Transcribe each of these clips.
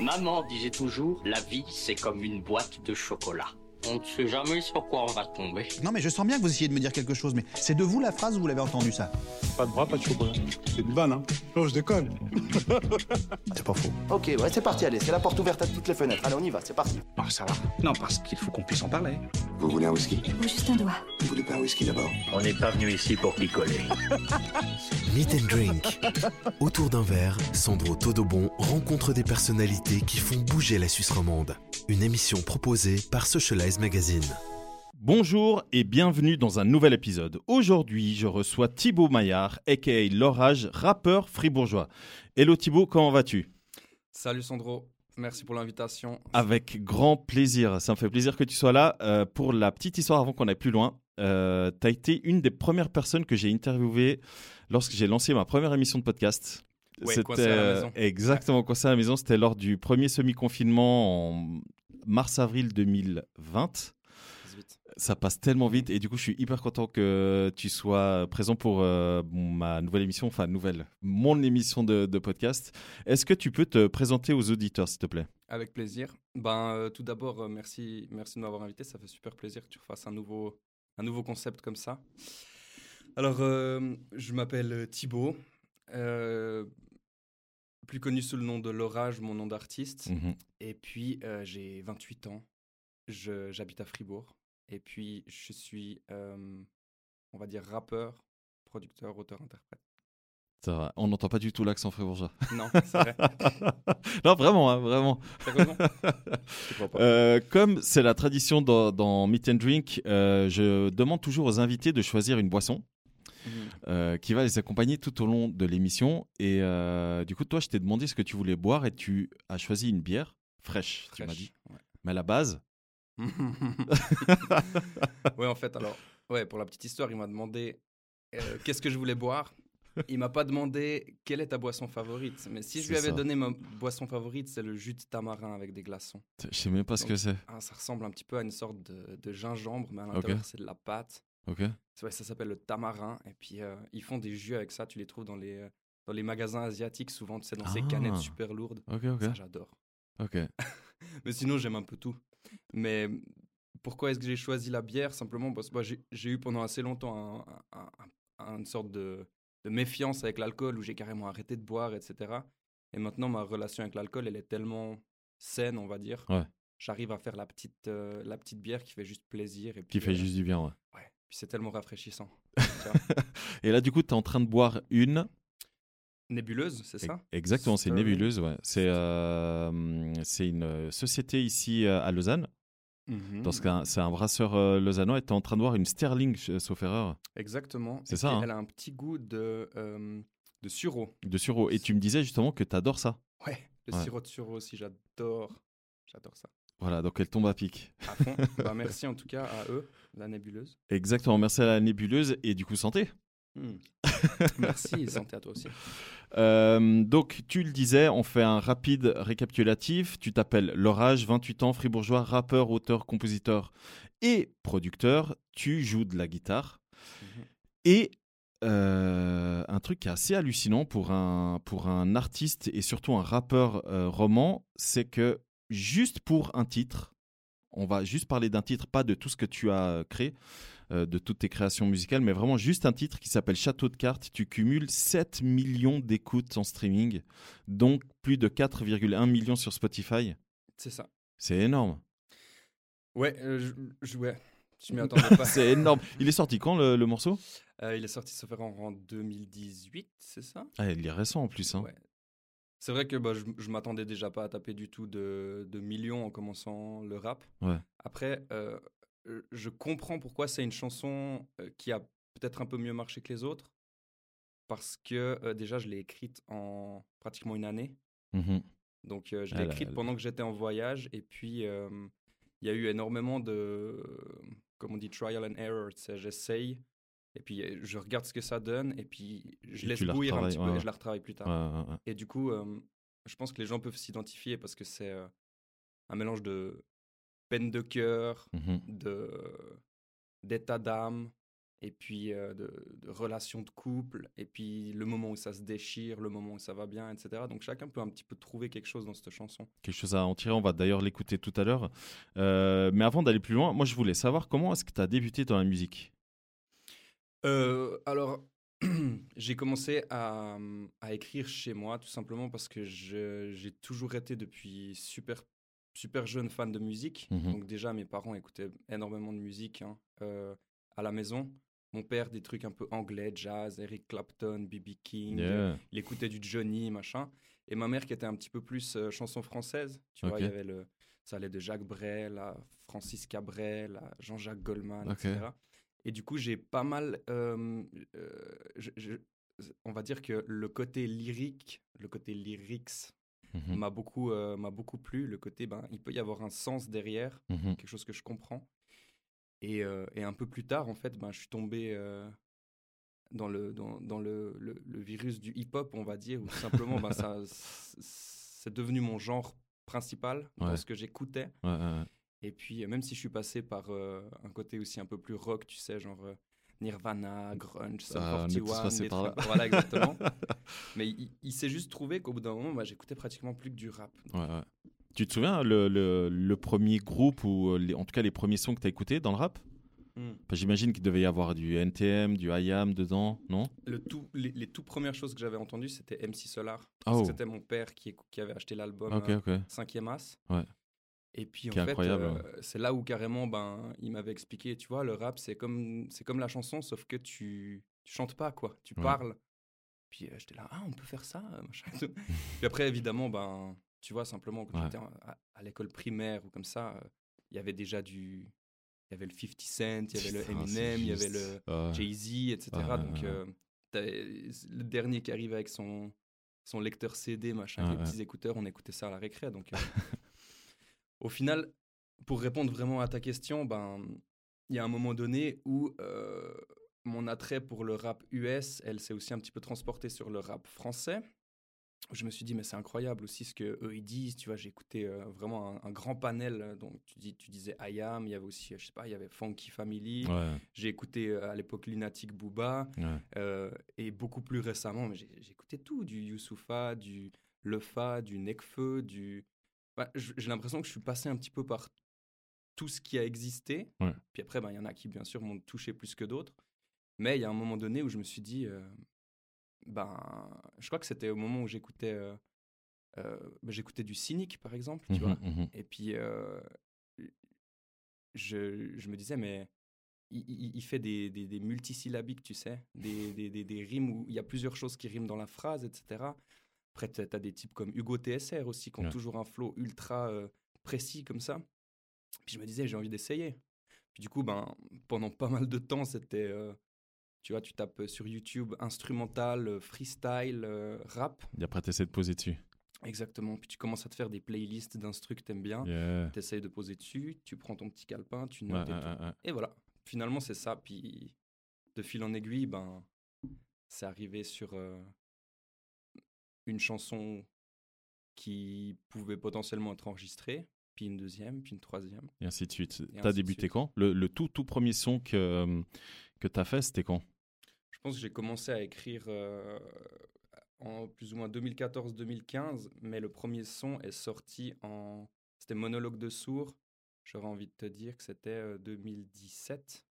Maman disait toujours, la vie c'est comme une boîte de chocolat. On ne sait jamais sur quoi on va tomber. Non, mais je sens bien que vous essayez de me dire quelque chose, mais c'est de vous la phrase ou vous l'avez entendu ça Pas de bras, pas de chocolat. C'est une vanne, hein Non, je déconne. C'est pas faux. Ok, ouais, c'est parti, allez, c'est la porte ouverte à toutes les fenêtres. Allez, on y va, c'est parti. Non, ça va. Non, parce qu'il faut qu'on puisse en parler. Vous voulez un whisky? Ou juste un doigt. Vous voulez pas un whisky d'abord? On n'est pas venu ici pour picoler. Meet and Drink. Autour d'un verre, Sandro Todobon rencontre des personnalités qui font bouger la Suisse romande. Une émission proposée par Socialize Magazine. Bonjour et bienvenue dans un nouvel épisode. Aujourd'hui, je reçois Thibaut Maillard, aka L'Orage, rappeur fribourgeois. Hello Thibaut, comment vas-tu? Salut Sandro, merci pour l'invitation. Avec grand plaisir, ça me fait plaisir que tu sois là. Euh, pour la petite histoire avant qu'on aille plus loin, euh, tu as été une des premières personnes que j'ai interviewées lorsque j'ai lancé ma première émission de podcast. Ouais, la euh, maison. exactement Coincé à la maison. C'était lors du premier semi-confinement en mars-avril 2020. Vite. Ça passe tellement vite et du coup je suis hyper content que tu sois présent pour euh, ma nouvelle émission, enfin nouvelle, mon émission de, de podcast. Est-ce que tu peux te présenter aux auditeurs s'il te plaît? Avec plaisir. Ben, euh, tout d'abord, euh, merci, merci de m'avoir invité. Ça fait super plaisir que tu refasses un nouveau, un nouveau concept comme ça. Alors, je m'appelle Thibaut, plus connu sous le nom de L'Orage, mon nom d'artiste. Mhm. Et puis, euh, j'ai 28 ans. J'habite à Fribourg. Et puis, je suis, euh, on va dire, rappeur, producteur, auteur, interprète. Ça On n'entend pas du tout l'accent fribourgeois. Non, c'est vrai. non vraiment, hein, vraiment. Euh, comme c'est la tradition dans, dans Meet and Drink, euh, je demande toujours aux invités de choisir une boisson Mhm. euh, qui va les accompagner tout au long de l'émission. Et euh, du coup, toi, je t'ai demandé ce que tu voulais boire et tu as choisi une bière fraîche, tu m'as Fraîche, dit. ouais. Mais à la base, ouais, en fait, alors, ouais, pour la petite histoire, il m'a demandé euh, qu'est-ce que je voulais boire. Il m'a pas demandé quelle est ta boisson favorite. Mais si je lui avais ça. donné ma boisson favorite, c'est le jus de tamarin avec des glaçons. je sais même pas ce que c'est. Ah, ça ressemble un petit peu à une sorte de, de gingembre, mais à l'intérieur, c'est de la pâte. Ok. Ouais, ça s'appelle le tamarin. Et puis, euh, ils font des jus avec ça. Tu les trouves dans les, euh, dans les magasins asiatiques, souvent, tu sais, dans ces Ah. canettes super lourdes. Ok, ok. Ça, j'adore. Ok. Mais sinon, j'aime un peu tout. Mais pourquoi est-ce que j'ai choisi la bière? Simplement parce que moi, j'ai eu pendant assez longtemps un- un- un- une sorte de, de méfiance avec l'alcool où j'ai carrément arrêté de boire, etc. Et maintenant, ma relation avec l'alcool, elle est tellement saine, on va dire. Ouais. J'arrive à faire la petite, euh, la petite bière qui fait juste plaisir. Et Qui fait euh, juste du bien, ouais. Ouais. Puis c'est tellement rafraîchissant. Et là, du coup, tu es en train de boire une. Nébuleuse, c'est ça? Exactement, c'est une nébuleuse, ouais. C'est euh, c'est une euh, société ici euh, à Lausanne. Dans ce cas, c'est un brasseur euh, lausannois et tu es en train de boire une Sterling, sauf erreur, Exactement. C'est ça, hein. Elle a un petit goût de, euh, de sureau. de sureau. Et tu me disais justement que tu adores ça. Ouais, le Ouais. sirop de sureau aussi, j'adore. J'adore ça. Voilà, donc elle tombe à pic. À fond. bah, merci en tout cas à eux, la nébuleuse. Exactement, merci à la nébuleuse et du coup santé. Hmm. merci et santé à toi aussi. Euh, donc tu le disais, on fait un rapide récapitulatif. Tu t'appelles L'Orage, 28 ans, fribourgeois, rappeur, auteur, compositeur et producteur. Tu joues de la guitare. Mhm. Et euh, un truc qui est assez hallucinant pour un, pour un artiste et surtout un rappeur euh, roman, c'est que juste pour un titre, on va juste parler d'un titre, pas de tout ce que tu as créé, euh, de toutes tes créations musicales, mais vraiment juste un titre qui s'appelle Château de cartes. Tu cumules 7 millions d'écoutes en streaming, donc plus de 4,1 millions sur Spotify. C'est ça. C'est énorme. Ouais, euh, je, je- ouais, je m'y attendais pas. C'est énorme. Il est sorti quand le, le morceau? Euh, il est sorti, ça fait en, en 2018, c'est ça? Ah, Il est récent en plus. Hein. Ouais. C'est vrai que bah, je, je m'attendais déjà pas à taper du tout de, de millions en commençant le rap. Ouais. Après, euh, euh, je comprends pourquoi c'est une chanson euh, qui a peut-être un peu mieux marché que les autres. Parce que euh, déjà, je l'ai écrite en pratiquement une année. Mhm. Donc, euh, je Ah l'ai là écrite pendant que j'étais en voyage. Et puis, il y a eu énormément de, comme on dit, trial and error. J'essaye. Et puis, euh, je regarde ce que ça donne. Et puis, je Et laisse la bouillir un petit peu ouais, et je la retravaille plus tard. Ouais. Et du coup, euh, je pense que les gens peuvent s'identifier parce que c'est euh, un mélange de peine de cœur, de d'état d'âme et puis euh, de, de relations de couple, et puis le moment où ça se déchire, le moment où ça va bien, etc. Donc chacun peut un petit peu trouver quelque chose dans cette chanson. Quelque chose à en tirer, on va d'ailleurs l'écouter tout à l'heure. Euh, mais avant d'aller plus loin, moi je voulais savoir comment est-ce que tu as débuté dans la musique? Euh, alors, j'ai commencé à, à écrire chez moi, tout simplement parce que j'ai toujours été depuis super, super jeune fan de musique. Mhm. Donc déjà, mes parents écoutaient énormément de musique hein, euh, à la maison. Mon père, des trucs un peu anglais, jazz, Eric Clapton, B.B. King. Yeah. Il écoutait du Johnny, machin. Et ma mère qui était un petit peu plus euh, chanson française. Tu vois, il y avait le, ça allait de Jacques Brel à Francis Cabrel à Jean-Jacques Goldman, etc. Et du coup, j'ai pas mal. euh, euh, je- je- on va dire que le côté lyrique, le côté lyrics Mhm. m'a beaucoup, euh, m'a beaucoup plu. Le côté, ben, il peut y avoir un sens derrière, Mhm. quelque chose que je comprends. Et, et un peu plus tard, en fait, ben, je suis tombé dans, le, dans, dans le, le- le virus du hip-hop, on va dire, où tout simplement, ben, ça, c'est devenu mon genre principal dans Ouais. ce que j'écoutais. Ouais, ouais, ouais. Et puis, même si je suis passé par euh, un côté aussi un peu plus rock, tu sais, genre euh, Nirvana, grunge, Sum Ah, on est tous 41, passés des par là. voilà, exactement. Mais il, il s'est juste trouvé qu'au bout d'un moment, bah, j'écoutais pratiquement plus que du rap. Ouais, ouais. Tu te souviens le, le, le premier groupe ou euh, les- en tout cas les premiers sons que tu as écoutés dans le rap? Hmm. Enfin, J'imagine qu'il devait y avoir du NTM, du IAM dedans, non? Le tout, les, les tout premières choses que j'avais entendues, c'était MC Solar. Oh. Parce que C'était mon père qui, qui avait acheté l'album Ok, euh, ok. 5e As. Ouais. Et puis, en fait, euh, c'est là où carrément, ben, il m'avait expliqué, tu vois, le rap, c'est comme, c'est comme la chanson, sauf que tu, tu chantes pas, quoi. Tu Ouais. parles. Puis euh, j'étais là, ah, on peut faire ça, euh, machin. puis après, évidemment, ben, tu vois, simplement, quand Ouais. j'étais à, à l'école primaire ou comme ça, euh, il y avait déjà du. Il y avait le 50 Cent, il y avait le Eminem, il y avait le Ah. Jay-Z, etc. Donc, le dernier qui arrive avec son, son lecteur CD, machin, les petits écouteurs, on écoutait ça à la récré. Donc, au final, pour répondre vraiment à ta question, ben, il y a un moment donné où euh, mon attrait pour le rap US, elle s'est aussi un petit peu transportée sur le rap français. Je me suis dit, mais c'est incroyable aussi ce que eux ils disent. Tu vois, j'ai écouté euh, vraiment un, un grand panel. euh, Donc, tu, dis, tu disais I Am, il y avait aussi, je sais pas, il y avait Funky Family. Ouais, J'ai écouté euh, à l'époque Lunatic Booba. ouais. et beaucoup plus récemment, j'ai écouté tout du Youssoufa, du Lefa, du Nekfeu, du. Bah, j'ai l'impression que je suis passé un petit peu par tout ce qui a existé. Ouais. Puis après, ben, il y en a qui, bien sûr, m'ont touché plus que d'autres. Mais il y a un moment donné où je me suis dit, euh, ben, je crois que c'était au moment où j'écoutais, euh, euh, ben, j'écoutais du cynique, par exemple, tu Mhm, vois. mhm. Et puis, je, je me disais, mais il, fait des, des, des multisyllabiques, tu sais, des, des, des, des rimes où il y a plusieurs choses qui riment dans la phrase, etc. Après, tu as des types comme Hugo TSR aussi, qui ont Ouais. toujours un flow ultra euh, précis comme ça. Puis je me disais, j'ai envie d'essayer. Puis du coup, ben, pendant pas mal de temps, c'était. euh, tu vois, tu tapes sur YouTube instrumental, euh, freestyle, euh, rap. Et après, tu essaies de poser dessus. Exactement. Puis tu commences à te faire des playlists d'instru que t'aimes bien. Yeah. Tu essayes de poser dessus, tu prends ton petit calepin, tu notes ouais, et ouais. Et voilà. Finalement, c'est ça. Puis de fil en aiguille, ben, c'est arrivé sur euh, une chanson qui pouvait potentiellement être enregistrée, puis une deuxième, puis une troisième. Et ainsi de suite. Tu as débuté suite. quand? Le, le tout, tout premier son que, euh, que tu as fait, c'était quand? Je pense que j'ai commencé à écrire euh, en plus ou moins 2014-2015, mais le premier son est sorti en. C'était Monologue de sourd. J'aurais envie de te dire que c'était euh, 2017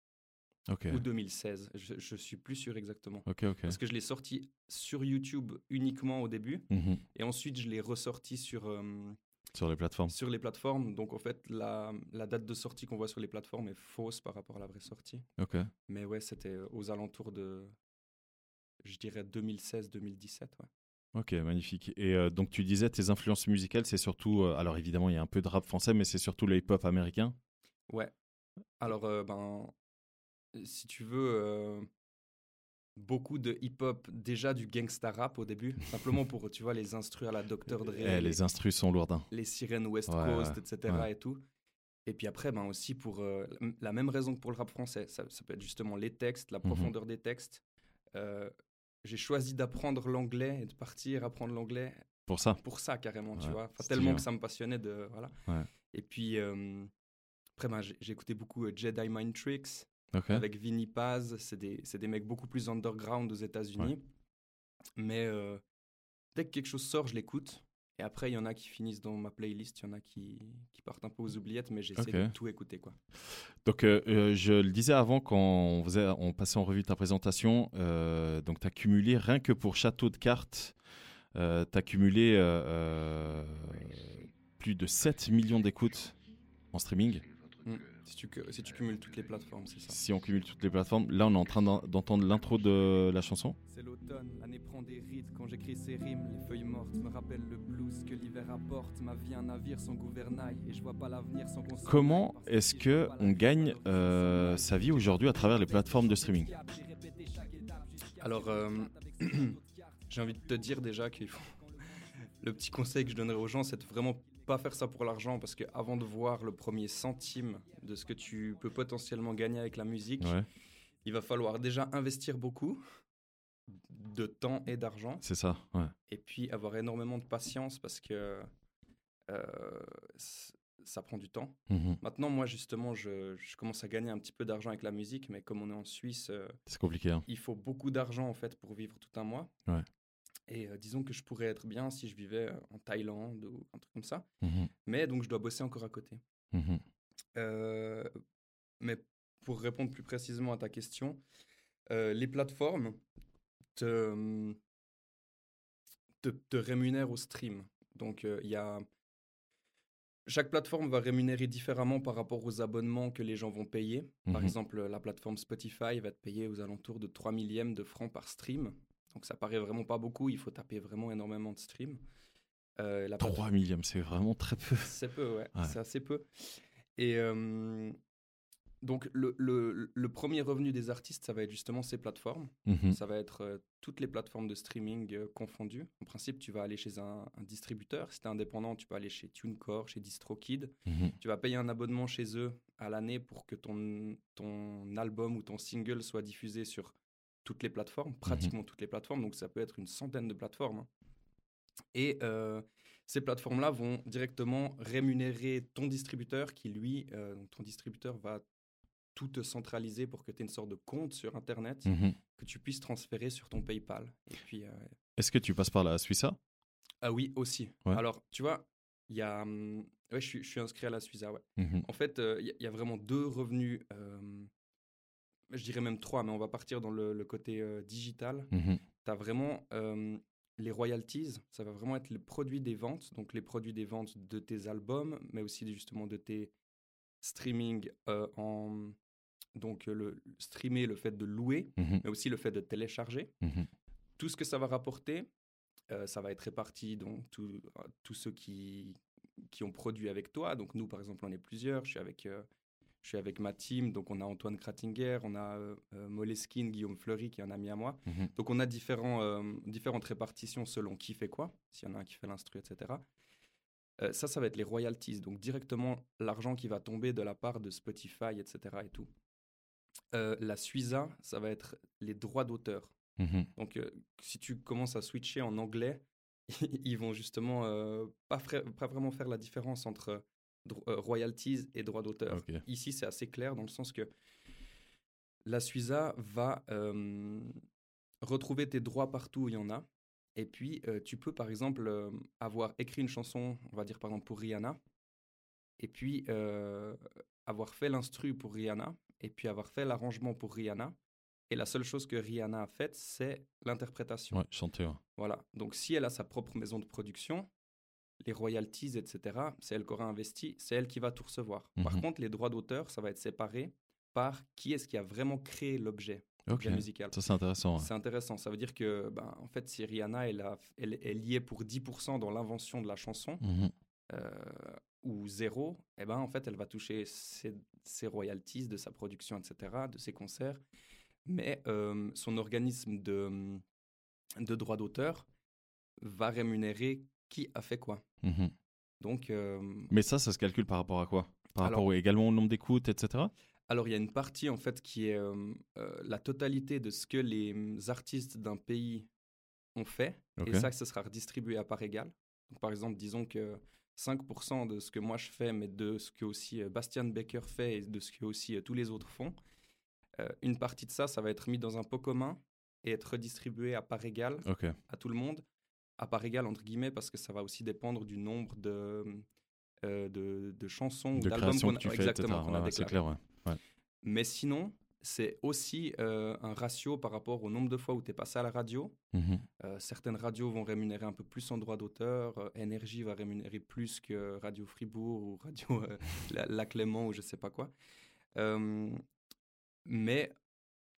Ok. ou 2016. Je, je suis plus sûr exactement. Parce que je l'ai sorti sur YouTube uniquement au début, Mhm. et ensuite je l'ai ressorti sur, euh, Sur les plateformes. sur les plateformes. Donc en fait, la, la date de sortie qu'on voit sur les plateformes est fausse par rapport à la vraie sortie. Ok. Mais ouais, c'était aux alentours de, je dirais 2016-2017. Ouais. Ok, magnifique. Et euh, donc, tu disais, tes influences musicales, c'est surtout. euh, alors, évidemment, il y a un peu de rap français, mais c'est surtout le hip-hop américain? Ouais. Alors, euh, ben, si tu veux, euh, beaucoup de hip-hop, déjà du gangsta rap au début, simplement pour, tu vois, les instrus à la Dr. Dre, Eh, les instrus sont lourdins. les sirènes West Ouais, Coast, etc. ouais. et tout. Et puis après, ben aussi pour euh, la même raison que pour le rap français, ça, ça peut être justement les textes, la Mhm. profondeur des textes. Euh, j'ai choisi d'apprendre l'anglais et de partir apprendre l'anglais Pour ça. pour ça carrément, tu vois. Enfin, tellement que ça me passionnait de voilà. Et puis euh, après, ben, j'ai écouté beaucoup euh, Jedi Mind Tricks. Avec Vinny Paz. C'est des, c'est des mecs beaucoup plus underground aux États-Unis. Mais euh, dès que quelque chose sort, je l'écoute. Et après, il y en a qui finissent dans ma playlist, il y en a qui, qui partent un peu aux oubliettes, mais j'essaie de tout écouter. Quoi. Donc, euh, euh, je le disais avant quand on, faisait, on passait en revue ta présentation, euh, donc tu as cumulé, rien que pour Château de cartes, tu as cumulé euh, euh, plus de 7 millions d'écoutes en streaming. Mm. Si, tu, si tu cumules toutes les plateformes, c'est ça. Si on cumule toutes les plateformes, là on est en train d'en- d'entendre l'intro de la chanson. C'est l'automne, l'année prend des rides quand j'écris ces rimes. Les feuilles mortes me rappellent le blues que l'hiver apporte. Ma vie un navire sans gouvernail et je vois pas l'avenir sans Comment est-ce que on gagne euh, sa vie aujourd'hui à travers les plateformes de streaming? Alors, euh, j'ai envie de te dire déjà qu'il faut. Le petit conseil que je donnerais aux gens, c'est de vraiment pas faire ça pour l'argent parce que avant de voir le premier centime de ce que tu peux potentiellement gagner avec la musique, Ouais, il va falloir déjà investir beaucoup de temps et d'argent c'est ça. Ouais. et puis avoir énormément de patience parce que euh, ça prend du temps. Mhm. Maintenant, moi, justement, je, je commence à gagner un petit peu d'argent avec la musique, mais comme on est en Suisse, euh, C'est compliqué. hein. il faut beaucoup d'argent en fait pour vivre tout un mois. Ouais. Et euh, disons que je pourrais être bien si je vivais euh, en Thaïlande ou un truc comme ça. Mhm. Mais donc je dois bosser encore à côté. Mhm. Euh, mais pour répondre plus précisément à ta question, euh, les plateformes te, te, te rémunèrent au stream. Donc il y a chaque plateforme va rémunérer différemment par rapport aux abonnements que les gens vont payer. Par Mhm. exemple, la plateforme Spotify va te payer aux alentours de 3 millièmes de francs par stream. Donc ça paraît vraiment pas beaucoup, il faut taper vraiment énormément de streams. Euh, la plate- 3 millièmes, c'est vraiment très peu. c'est peu, ouais. Ouais. C'est assez peu. Et euh, donc, le, le- le premier revenu des artistes, ça va être justement ces plateformes. Mhm. Ça va être euh, toutes les plateformes de streaming euh, confondues. En principe, tu vas aller chez un, un distributeur. Si tu es indépendant, tu peux aller chez TuneCore, chez DistroKid. Mhm. Tu vas payer un abonnement chez eux à l'année pour que ton, ton album ou ton single soit diffusé sur toutes les plateformes, pratiquement toutes les plateformes. Donc, ça peut être une centaine de plateformes. hein. Et euh, ces plateformes-là vont directement rémunérer ton distributeur qui, lui, euh, donc ton distributeur va tout te centraliser pour que tu aies une sorte de compte sur Internet Mhm. que tu puisses transférer sur ton PayPal. Et puis, euh, Est-ce que tu passes par la Suissa? Ah oui, aussi. Ouais. Alors, tu vois, il y a. hum, ouais, je suis, je suis inscrit à la Suiza, ouais. Mhm. En fait, il y, a- il y a vraiment deux revenus. Je dirais même trois, mais on va partir dans le, le côté euh, digital. Mhm. Tu as vraiment euh, les royalties, ça va vraiment être le produit des ventes, donc les produits des ventes de tes albums, mais aussi justement de tes streaming euh, en. Donc, le streamer, le fait de louer, Mhm. mais aussi le fait de télécharger. Mhm. Tout ce que ça va rapporter, ça va être réparti dans tous ceux qui, qui ont produit avec toi. Donc, nous, par exemple, on est plusieurs. Je suis avec. Je suis avec ma team, donc on a Antoine Krattinger, on a euh, euh, Moleskine, Guillaume Fleury qui est un ami à moi. Mhm. Donc on a différents, euh, différentes répartitions selon qui fait quoi, s'il y en a un qui fait l'instru, etc. Euh, ça, ça va être les royalties, donc directement l'argent qui va tomber de la part de Spotify, etc. Et tout. La Suiza, ça va être les droits d'auteur. Mhm. Donc si tu commences à switcher en anglais, ils vont justement pas, vraiment faire la différence entre euh, royalties et droits d'auteur. Ici, c'est assez clair dans le sens que la Suiza va euh, retrouver tes droits partout où il y en a. Et puis, euh, tu peux, par exemple, avoir écrit une chanson, on va dire par exemple pour Rihanna, et puis avoir fait l'instru pour Rihanna, et puis avoir fait l'arrangement pour Rihanna. Et la seule chose que Rihanna a faite, c'est l'interprétation. Ouais, chanter. ouais. Voilà. Donc, si elle a sa propre maison de production, les royalties, etc., c'est elle qui aura investi, c'est elle qui va tout recevoir. Par Mhm. contre, les droits d'auteur, ça va être séparé par qui est-ce qui a vraiment créé l'objet Ok. l'objet musical. Ça, c'est intéressant. C'est intéressant. Ça veut dire que, ben, en fait, si Rihanna elle, a- elle, elle y est pour 10% dans l'invention de la chanson, Mhm. euh, ou zéro, eh ben, en fait, elle va toucher ses, ses royalties de sa production, etc., de ses concerts. Mais euh, son organisme de, de droit d'auteur va rémunérer qui a fait quoi. Mhm. Donc, euh, Mais ça, ça se calcule par rapport à quoi? Par Alors- rapport également au nombre d'écoutes, etc. Alors, il y a une partie, en fait, qui est euh, euh, la totalité de ce que les mm, artistes d'un pays ont fait. Et ça, ce sera redistribué à part égale. Donc, par exemple, disons que 5% de ce que moi je fais, mais de ce que aussi Bastian Becker fait et de ce que aussi tous les autres font, Euh, une partie de ça, ça va être mis dans un pot commun et être redistribué à part égale à tout le monde. À part égale, entre guillemets, parce que ça va aussi dépendre du nombre de, euh, de, de chansons ou De d'albums création qu'on que tu exactement, qu'on a déclaré. clair, ouais. Mais sinon, c'est aussi euh, un ratio par rapport au nombre de fois où tu es passé à la radio. Mhm. Euh, certaines radios vont rémunérer un peu plus en droit d'auteur. Euh, Énergie va rémunérer plus que Radio Fribourg ou Radio la, La Clément ou je sais pas quoi. Mais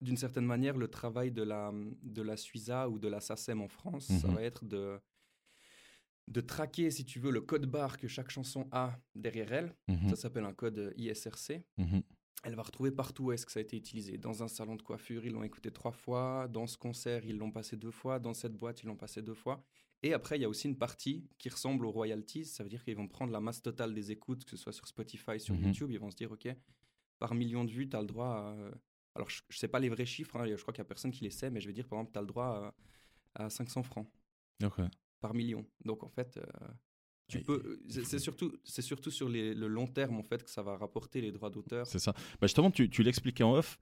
d'une certaine manière, le travail de la, de la Suiza ou de la SACEM en France, ça Mhm. va être de, de traquer, si tu veux, le code barre que chaque chanson a derrière elle. Mhm. Ça s'appelle un code ISRC Mhm. elle va retrouver partout où est-ce que ça a été utilisé. Dans un salon de coiffure, ils l'ont écouté trois fois. Dans ce concert, ils l'ont passé deux fois. Dans cette boîte, ils l'ont passé deux fois. Et après, il y a aussi une partie qui ressemble aux royalties. Ça veut dire qu'ils vont prendre la masse totale des écoutes, que ce soit sur Spotify, sur. YouTube. Ils vont se dire, OK, par million de vues, tu as le droit à... Alors, je ne sais pas les vrais chiffres. hein, je crois qu'il n'y a personne qui les sait. Mais je vais dire, par exemple, tu as le droit à, à 500 francs par million. Donc, en fait... euh, tu peux, c'est surtout, c'est surtout sur les- le long terme en fait que ça va rapporter les droits d'auteur. C'est ça. Bah justement, tu, tu l'expliquais en off.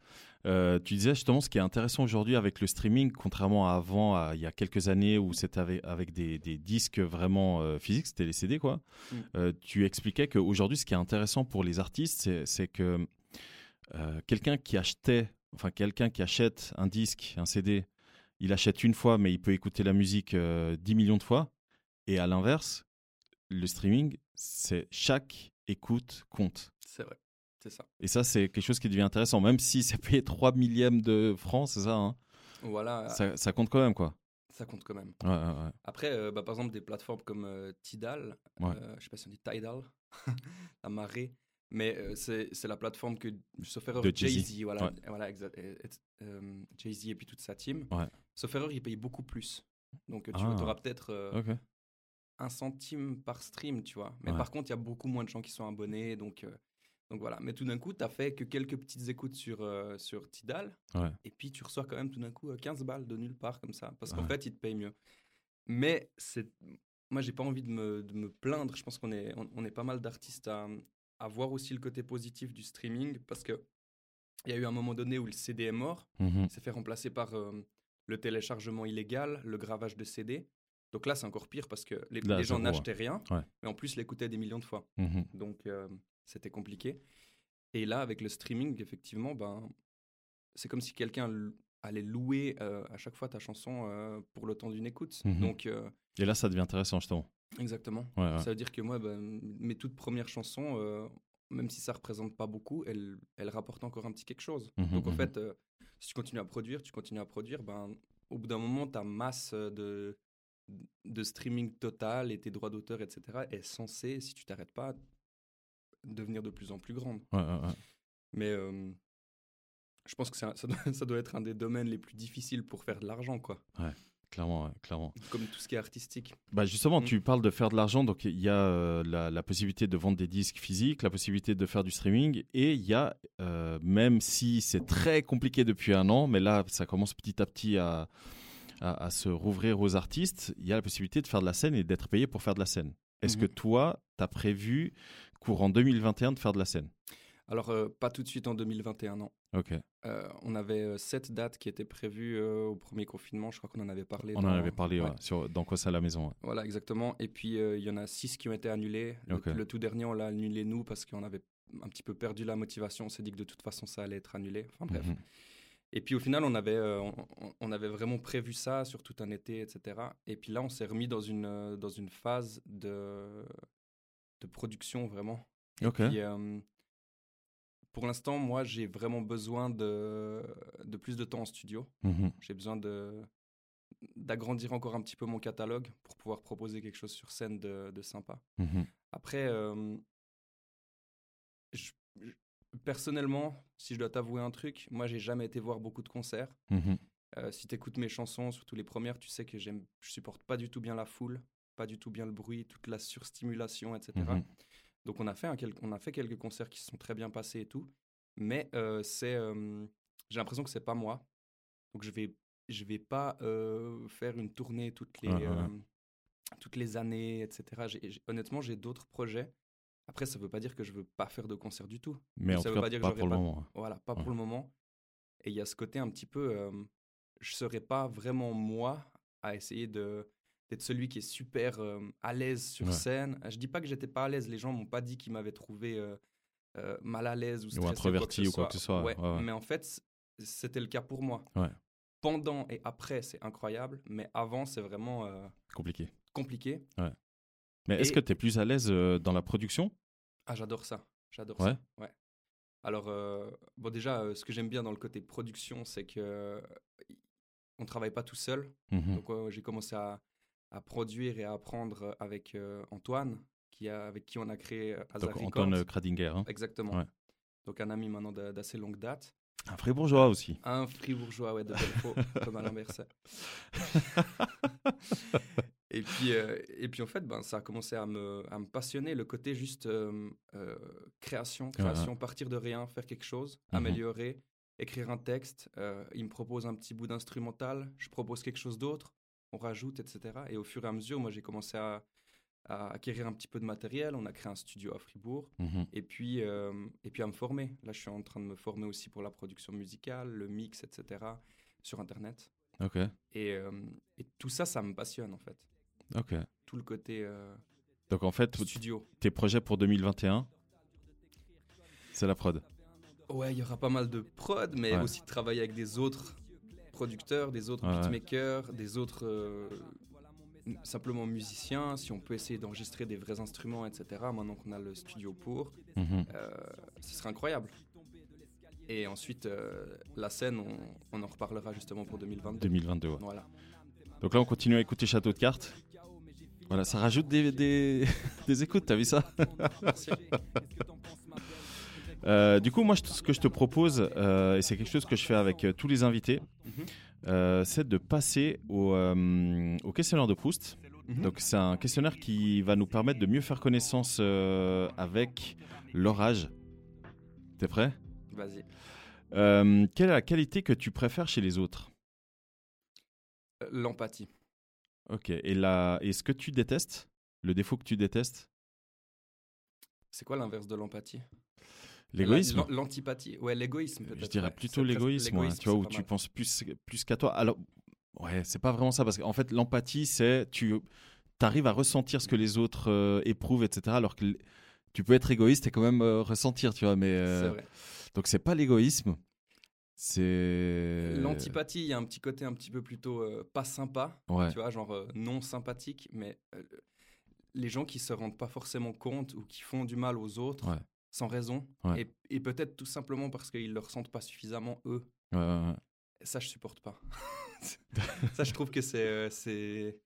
Euh, tu disais justement ce qui est intéressant aujourd'hui avec le streaming, contrairement à avant, à, il y a quelques années où c'était avec, avec des, des disques vraiment euh, physiques, c'était les CD quoi. Mm. Euh, tu expliquais qu'aujourd'hui, ce qui est intéressant pour les artistes, c'est que euh, quelqu'un qui achetait, enfin quelqu'un qui achète un disque, un CD, il achète une fois, mais il peut écouter la musique euh, 10 millions de fois. Et à l'inverse, le streaming, c'est chaque écoute compte. C'est vrai, c'est ça. Et ça, c'est quelque chose qui devient intéressant, même si c'est payé 3 millièmes de francs, c'est ça, hein Voilà, ça, ça compte quand même, quoi. ça compte quand même. Ouais, ouais, ouais. Après, euh, bah, par exemple, des plateformes comme euh, Tidal, je sais pas si on dit Tidal, la marée, mais euh, c'est la plateforme que, sauf erreur, De Jay-Z. Voilà, Ouais. voilà euh, Jay-Z et puis toute sa team. Ouais. Sauf erreur, ils payent beaucoup plus. Donc tu Ah. auras peut-être euh, un centime par stream, tu vois. Mais Ouais. par contre, il y a beaucoup moins de gens qui sont abonnés, donc, euh, donc voilà. Mais tout d'un coup, tu as fait que quelques petites écoutes sur, euh, sur Tidal, et puis tu reçois quand même tout d'un coup euh, 15 balles de nulle part comme ça, parce qu'en fait, ils te payent mieux. Mais c'est, moi, j'ai pas envie de me, de me plaindre. Je pense qu'on est, on, on est pas mal d'artistes à, à voir aussi le côté positif du streaming, parce que il y a eu un moment donné où le CD est mort, il s'est fait remplacer par euh, le téléchargement illégal, le gravage de CD. Donc là, c'est encore pire parce que les, Là, les gens n'achetaient rien, Ouais. mais en plus l'écoutaient des millions de fois. Mhm. Donc euh, c'était compliqué. Et là, avec le streaming, effectivement, ben, c'est comme si quelqu'un allait louer euh, à chaque fois ta chanson pour le temps d'une écoute. Mhm. Donc, Et là, ça devient intéressant, justement. Exactement. Ouais, ouais. Ça veut dire que moi, ben, mes toutes premières chansons, euh, même si ça représente pas beaucoup, elles, elles rapportent encore un petit quelque chose. Mhm, Donc en mhm. fait, euh, si tu continues à produire, tu continues à produire, ben, au bout d'un moment, ta masse euh, de, de streaming total et tes droits d'auteur, etc., est censée, si tu t'arrêtes pas, devenir de plus en plus grande. Ouais. Mais euh, je pense que ça, doit, ça doit être un des domaines les plus difficiles pour faire de l'argent, quoi. Clairement, ouais, clairement. Comme tout ce qui est artistique. Bah justement, Mm. tu parles de faire de l'argent, donc il y a euh, la, la possibilité de vendre des disques physiques, la possibilité de faire du streaming, et il y a, euh, même si c'est très compliqué depuis un an, mais là, ça commence petit à petit à, à, à se rouvrir aux artistes, il y a la possibilité de faire de la scène et d'être payé pour faire de la scène. Est-ce Mhm. que toi, tu as prévu, courant 2021, de faire de la scène? Alors, euh, pas tout de suite en 2021, non. Ok, Euh, on avait euh, sept dates qui étaient prévues euh, au premier confinement. Je crois qu'on en avait parlé. on en avait parlé ouais. ouais, sur, dans quoi ça à la maison. ouais. Voilà, exactement. Et puis, il y en a six qui ont été annulés. Le, tout dernier, on l'a annulé nous parce qu'on avait un petit peu perdu la motivation. On s'est dit que de toute façon, ça allait être annulé. Enfin bref. Mhm. Et puis au final, on avait, euh, on, avait vraiment prévu ça sur tout un été, etc. Et puis là, on s'est remis dans une, euh, dans une phase de, de production vraiment. Puis, euh, pour l'instant, moi, j'ai vraiment besoin de, de plus de temps en studio. Mhm. J'ai besoin de d'agrandir encore un petit peu mon catalogue pour pouvoir proposer quelque chose sur scène de, de sympa. Mhm. Après, euh, je- je- personnellement, si je dois t'avouer un truc, moi, j'ai jamais été voir beaucoup de concerts. Mhm. Euh, si tu écoutes mes chansons, surtout les premières, tu sais que je supporte pas du tout bien la foule, pas du tout bien le bruit, toute la surstimulation, etc. Donc on a fait un on a fait quelques concerts qui se sont très bien passés et tout, mais euh, c'est, euh, j'ai l'impression que c'est pas moi. Donc je vais, je vais pas euh, faire une tournée toutes les, Ouais, ouais, ouais. toutes les années, etc. Honnêtement, j'ai d'autres projets. Après, ça veut pas dire que je veux pas faire de concerts du tout. Mais en ça tout veut cas, pas dire que pas j'aurai pour le pas- moment. Voilà, pas Ouais. pour le moment. Et il y a ce côté un petit peu, je serais pas vraiment moi à essayer de d'être celui qui est super euh, à l'aise sur Ouais. scène. Je dis pas que j'étais pas à l'aise, les gens m'ont pas dit qu'ils m'avaient trouvé euh, euh, mal à l'aise ou stressé introverti ou quoi que ce soit, Ouais, ouais, ouais. Mais en fait, c'était le cas pour moi. Pendant et après, c'est incroyable, mais avant, c'est vraiment euh, Compliqué. compliqué. Mais est-ce que tu es plus à l'aise euh, dans la production? Ah, j'adore ça. J'adore Ouais. ça. Ouais. Alors, euh, bon, déjà, euh, ce que j'aime bien dans le côté production, c'est que euh, on travaille pas tout seul. Mhm. Donc, euh, j'ai commencé à, à produire et à apprendre avec euh, Antoine, qui a, avec qui on a créé euh, Donc Antoine Records. Kradinger. hein. Exactement. Ouais. Donc, un ami maintenant d'a- d'assez longue date. Un fribourgeois aussi. Un fribourgeois, ouais, de Belfaux, comme Alain Berset. et, puis, euh, et puis, en fait, ben, ça a commencé à me, à me passionner, le côté juste euh, euh, création, création, partir de rien, faire quelque chose, Mhm. améliorer, écrire un texte. euh, il me propose un petit bout d'instrumental, je propose quelque chose d'autre, on rajoute, etc. Et au fur et à mesure, moi, j'ai commencé à, à acquérir un petit peu de matériel. On a créé un studio à Fribourg Mhm. et puis, euh, et puis à me former. Là, je suis en train de me former aussi pour la production musicale, le mix, etc. sur Internet. Ok. Et, euh, et tout ça, ça me passionne en fait. Ok. Tout le côté euh, Donc en fait, studio. tes projets pour 2021, c'est la prod. Ouais, il y aura pas mal de prod, mais Ouais. aussi de travailler avec des autres producteurs, des autres Ouais, beatmakers, des autres euh, simplement musiciens. Si on peut essayer d'enregistrer des vrais instruments, etc. Maintenant qu'on a le studio pour, Mhm. euh, ce serait incroyable. Et ensuite, euh, la scène, on, on en reparlera justement pour 2022. 2022. ouais. Voilà. Donc là, on continue à écouter Château de cartes. Voilà, ça rajoute des, des, des écoutes, t'as vu ça? Merci. Euh, Du coup, moi, je- ce que je te propose, euh, et c'est quelque chose que je fais avec euh, tous les invités, Mhm. c'est de passer au, au questionnaire de Proust. Mhm. Donc, c'est un questionnaire qui va nous permettre de mieux faire connaissance avec l'orage. T'es prêt? Vas-y. Quelle est la qualité que tu préfères chez les autres? L'empathie. Ok. Et, la... et ce que tu détestes? Le défaut que tu détestes? C'est quoi l'inverse de l'empathie? L'égoïsme La- l'an- L'antipathie. Ouais, l'égoïsme peut-être. Je dirais ouais. plutôt presque- l'égoïsme, ouais, tu vois, où tu mal. penses plus, plus qu'à toi. Alors, ouais, c'est pas vraiment ça, parce qu'en fait, l'empathie, c'est tu arrives à ressentir ce que les autres euh, éprouvent, etc. Alors que tu peux être égoïste et quand même euh, ressentir, tu vois. Mais euh, C'est vrai. donc c'est pas l'égoïsme, c'est L'antipathie, il y a un petit côté un petit peu plutôt euh, pas sympa, Ouais, tu vois, genre euh, non sympathique, mais euh, les gens qui se rendent pas forcément compte ou qui font du mal aux autres Ouais. Sans raison, Ouais. et, et peut-être tout simplement parce qu'ils le ressentent pas suffisamment eux. ouais, ouais, ouais. Ça, je supporte pas. ça, je trouve que c'est euh, c'est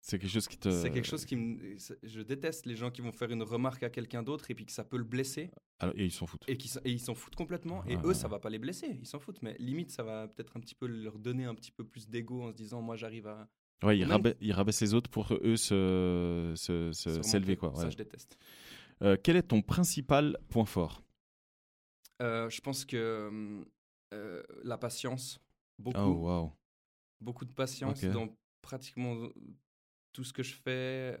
c'est quelque chose qui te. c'est quelque chose qui me. Je déteste les gens qui vont faire une remarque à quelqu'un d'autre et puis que ça peut le blesser Alors, et ils s'en foutent. et, qui, et ils s'en foutent complètement. Et eux, ça va pas les blesser, ils s'en foutent. Mais limite, ça va peut-être un petit peu leur donner un petit peu plus d'ego en se disant Moi, j'arrive à. Ouais, ils, même- rabai- ils rabaissent les autres pour eux se, se- s'élever. Ça, je déteste. Euh, quel est ton principal point fort? Euh, je pense que euh, la patience, beaucoup, Oh, beaucoup de patience dans pratiquement tout ce que je fais,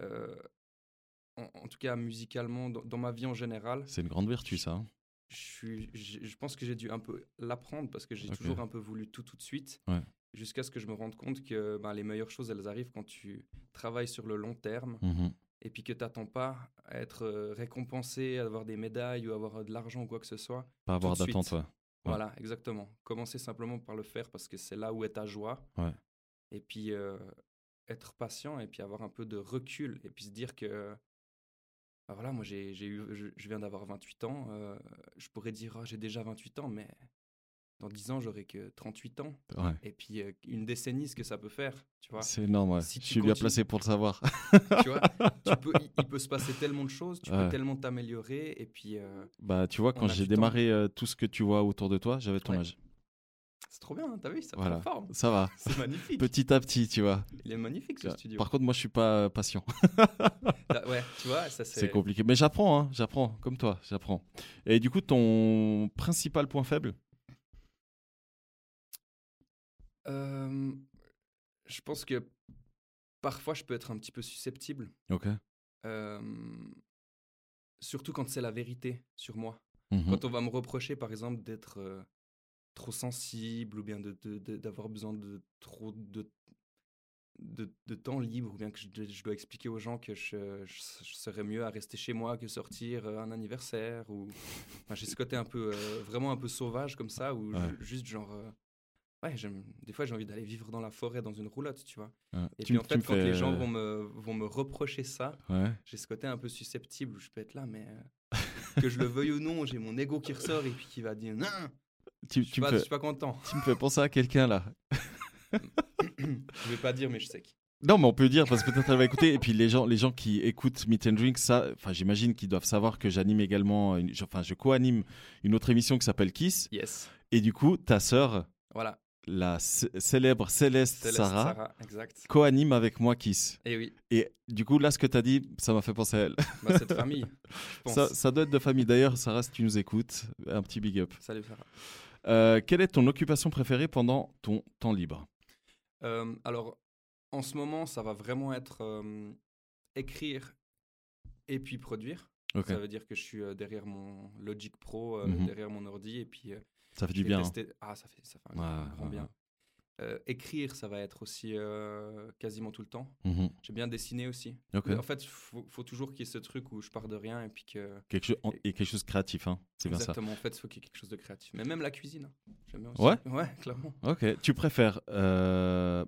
en, en tout cas musicalement, dans, dans ma vie en général. C'est une grande vertu, ça. hein. Je, suis, je, je pense que j'ai dû un peu l'apprendre parce que j'ai toujours un peu voulu tout tout de suite, Ouais. jusqu'à ce que je me rende compte que ben, les meilleures choses, elles arrivent quand tu travailles sur le long terme Mhm. Et puis que tu n'attends pas à être euh, récompensé, à avoir des médailles ou avoir euh, de l'argent ou quoi que ce soit. Pas avoir d'attente, ouais. Ouais. Voilà, exactement. Commencer simplement par le faire parce que c'est là où est ta joie. Ouais. Et puis euh, être patient et puis avoir un peu de recul et puis se dire que bah voilà, moi j'ai j'ai eu je, je viens d'avoir 28 ans, euh, je pourrais dire Ah, j'ai déjà 28 ans mais dans 10 ans j'aurai que 38 ans Ouais. et puis euh, une décennie ce que ça peut faire, tu vois. C'est énorme, ouais. Si je suis bien placé pour le savoir. tu vois, tu peux, il, il peut se passer tellement de choses, tu Ouais. peux tellement t'améliorer et puis euh, bah, tu vois, quand j'ai démarré euh, tout ce que tu vois autour de toi, j'avais ton âge. c'est trop bien, hein, t'as vu, ça Voilà. prend forme. Ça va. C'est magnifique. Petit à petit, tu vois. Il est magnifique ce studio. Par contre, moi, je suis pas patient. Ouais, tu vois, ça c'est. C'est compliqué. Mais j'apprends, hein. J'apprends. Comme toi, j'apprends. Et du coup, ton principal point faible Euh, je pense que parfois je peux être un petit peu susceptible, Ok. euh, surtout quand c'est la vérité sur moi. Mhm. Quand on va me reprocher par exemple d'être euh, trop sensible ou bien d'avoir besoin de trop de, de, de temps libre ou bien que je, dois- je dois expliquer aux gens que je, je, je serais mieux à rester chez moi que sortir euh, un anniversaire ou enfin, j'ai ce côté un peu vraiment un peu sauvage comme ça ou Ouais. juste genre ouais des fois j'ai envie d'aller vivre dans la forêt dans une roulotte tu vois et Tu puis en fait quand les gens vont me vont me reprocher ça Ouais. j'ai ce côté un peu susceptible où je peux être là, mais euh, que je le veuille ou non, j'ai mon ego qui ressort et puis qui va dire non, Tu, je suis tu me pas, fais, je suis pas content. tu me fais penser à quelqu'un là. je vais pas dire, mais je sais qui. Non, mais on peut dire parce que peut-être elle va écouter. Et puis les gens, les gens qui écoutent Meet and Drink, ça, enfin, j'imagine qu'ils doivent savoir que j'anime également, une- enfin, je co-anime une autre émission qui s'appelle Kiss. Yes. Et du coup, ta sœur, Voilà. La célèbre Céleste, Céleste Sarah, Sarah, exact. co-anime avec moi Kiss. Et oui, Et du coup, là, ce que tu as dit, ça m'a fait penser à elle. bah, cette famille, je pense. Ça, ça doit être de famille. D'ailleurs, Sarah, si tu nous écoutes, un petit big up. Salut Sarah. Euh, quelle est ton occupation préférée pendant ton temps libre? Euh, alors, en ce moment, ça va vraiment être euh, écrire et puis produire. Ça veut dire que je suis derrière mon Logic Pro, Mhm. derrière mon ordi et puis ça fait du bien. hein. Ah, ça fait, ça fait un Ouais, grand ouais, bien. Euh, écrire, ça va être aussi euh, quasiment tout le temps. Mhm. J'aime bien dessiner aussi. Ok. En fait, il faut, faut toujours qu'il y ait ce truc où je pars de rien et puis que. Quelque chose, et quelque chose de créatif, hein. c'est bien ça. Exactement, en fait, il faut qu'il y ait quelque chose de créatif. Mais même la cuisine, hein. j'aime bien aussi. Ouais? Ouais, clairement. Ok. Tu préfères, euh,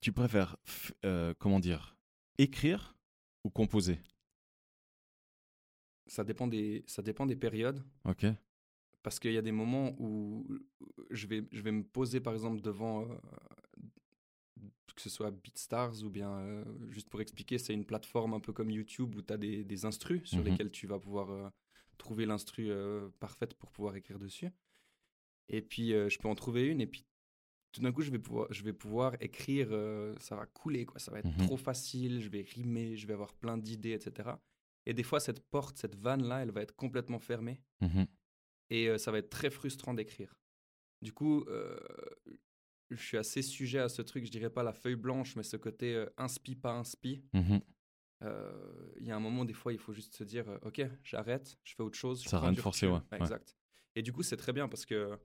tu préfères, euh, comment dire, écrire ou composer? Ça dépend des, ça dépend des périodes. Ok. Parce qu'il y a des moments où je vais, je vais me poser, par exemple, devant. euh, que ce soit BeatStars ou bien, euh, juste pour expliquer, c'est une plateforme un peu comme YouTube où tu as des, des instrus sur Mhm. lesquels tu vas pouvoir euh, trouver l'instru parfaite pour pouvoir écrire dessus. Et puis, je peux en trouver une et puis tout d'un coup, je vais pouvoir, je vais pouvoir écrire, euh, ça va couler, quoi. ça va être Mhm. trop facile, je vais rimer, je vais avoir plein d'idées, etc. Et des fois, cette porte, cette vanne-là, elle va être complètement fermée Mhm. Et ça va être très frustrant d'écrire. Du coup, euh, je suis assez sujet à ce truc, je dirais pas la feuille blanche, mais ce côté euh, inspi, pas inspi. Euh, Il y a un moment, des fois, il faut juste se dire, ok, j'arrête, je fais autre chose. je Ça rien de ouais, ouais. Exact. Et du coup, c'est très bien parce que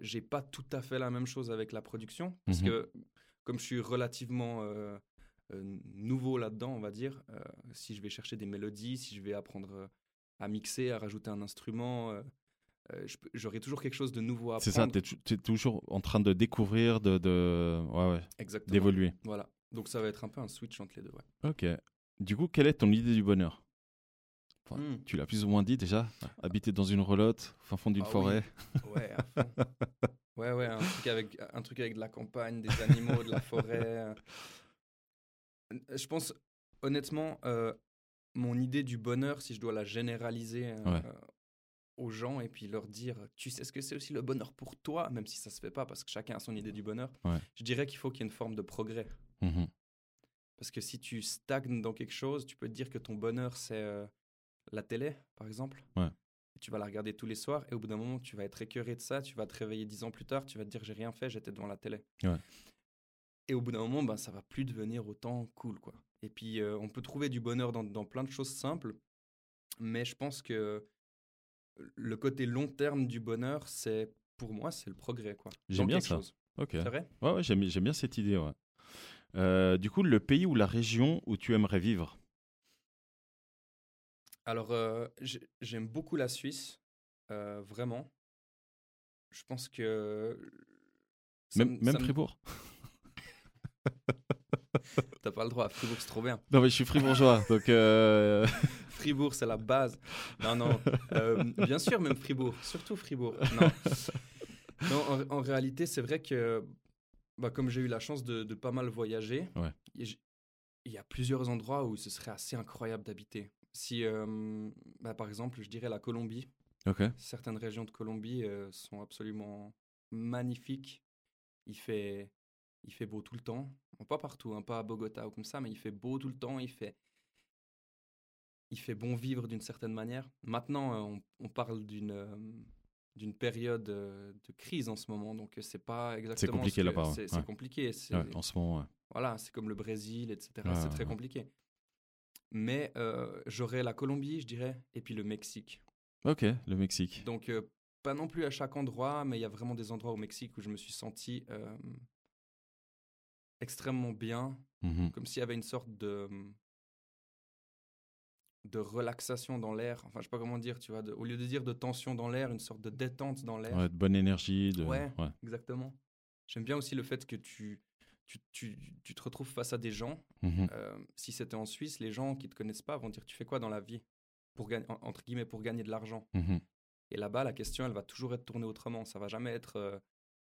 j'ai pas tout à fait la même chose avec la production. Parce Mhm. que comme je suis relativement nouveau là-dedans, on va dire, si je vais chercher des mélodies, si je vais apprendre à mixer, à rajouter un instrument, euh, euh, j'aurai toujours quelque chose de nouveau à C'est ça, apprendre. tu es, toujours en train de découvrir, de, de... Ouais, ouais, Exactement. d'évoluer. Voilà. Donc ça va être un peu un switch entre les deux. Ouais. Ok. Du coup, quelle est ton idée du bonheur? Enfin, Hmm. Tu l'as plus ou moins dit déjà. Habiter dans une relote, au fin fond d'une Ah oui. forêt. Ouais, un truc, avec, un truc avec de la campagne, des animaux, de la forêt. euh. Je pense, honnêtement, euh, mon idée du bonheur, si je dois la généraliser euh, Ouais. aux gens et puis leur dire, tu sais ce que c'est aussi le bonheur pour toi, même si ça se fait pas parce que chacun a son idée du bonheur, Ouais. je dirais qu'il faut qu'il y ait une forme de progrès. Mhm. Parce que si tu stagnes dans quelque chose, tu peux te dire que ton bonheur, c'est euh, la télé, par exemple. Ouais. Et tu vas la regarder tous les soirs, et au bout d'un moment, tu vas être écœuré de ça, tu vas te réveiller dix ans plus tard, tu vas te dire j'ai rien fait, j'étais devant la télé. Ouais. Et au bout d'un moment, ben, ça va plus devenir autant cool. quoi. Et puis, euh, on peut trouver du bonheur dans, dans plein de choses simples, mais je pense que le côté long terme du bonheur, c'est pour moi, c'est le progrès. quoi. J'aime bien ça. chose. Ok. C'est vrai? Ouais, ouais, j'aime, j'aime bien cette idée. Ouais. Euh, du coup, le pays ou la région où tu aimerais vivre? Alors, euh, j'ai- j'aime beaucoup la Suisse, vraiment. Je pense que. ça Même, me- même ça Fribourg? T'as pas le droit, Fribourg c'est trop bien. Non, mais je suis fribourgeois, donc. euh, Fribourg c'est la base. Non, non. euh, bien sûr, même Fribourg. Surtout Fribourg. Non, Non, en, en réalité, c'est vrai que. Bah, comme j'ai eu la chance de, de pas mal voyager, Ouais. il y a- plusieurs endroits où ce serait assez incroyable d'habiter. Si, euh, bah, par exemple, je dirais la Colombie. Certaines régions de Colombie sont absolument magnifiques. Il fait, il fait beau tout le temps. Pas partout, hein, pas à Bogota ou comme ça, mais il fait beau tout le temps. Il fait, il fait bon vivre d'une certaine manière. Maintenant, euh, on, on parle d'une euh, d'une période euh, de crise en ce moment, donc c'est pas exactement. ce compliqué là-bas. C'est c'est Ouais. compliqué. c'est- Ouais, en ce moment, ouais. Voilà, c'est comme le Brésil, etc. C'est très compliqué. Mais euh, j'aurais la Colombie, je dirais, et puis le Mexique. Ok, le Mexique. Donc, pas non plus à chaque endroit, mais il y a vraiment des endroits au Mexique où je me suis senti extrêmement bien, Mhm. comme s'il y avait une sorte de de relaxation dans l'air. Enfin, je sais pas comment dire, tu vois. de- au lieu de dire de tension dans l'air, une sorte de détente dans l'air. Ouais, de bonne énergie. De... Ouais. Exactement. J'aime bien aussi le fait que tu, tu, tu, tu te retrouves face à des gens. Mhm. Euh, si c'était en Suisse, les gens qui te connaissent pas vont dire Tu fais quoi dans la vie pour gagner, en- Entre guillemets, pour gagner de l'argent? Et là-bas, la question, elle va toujours être tournée autrement. Ça va jamais être euh,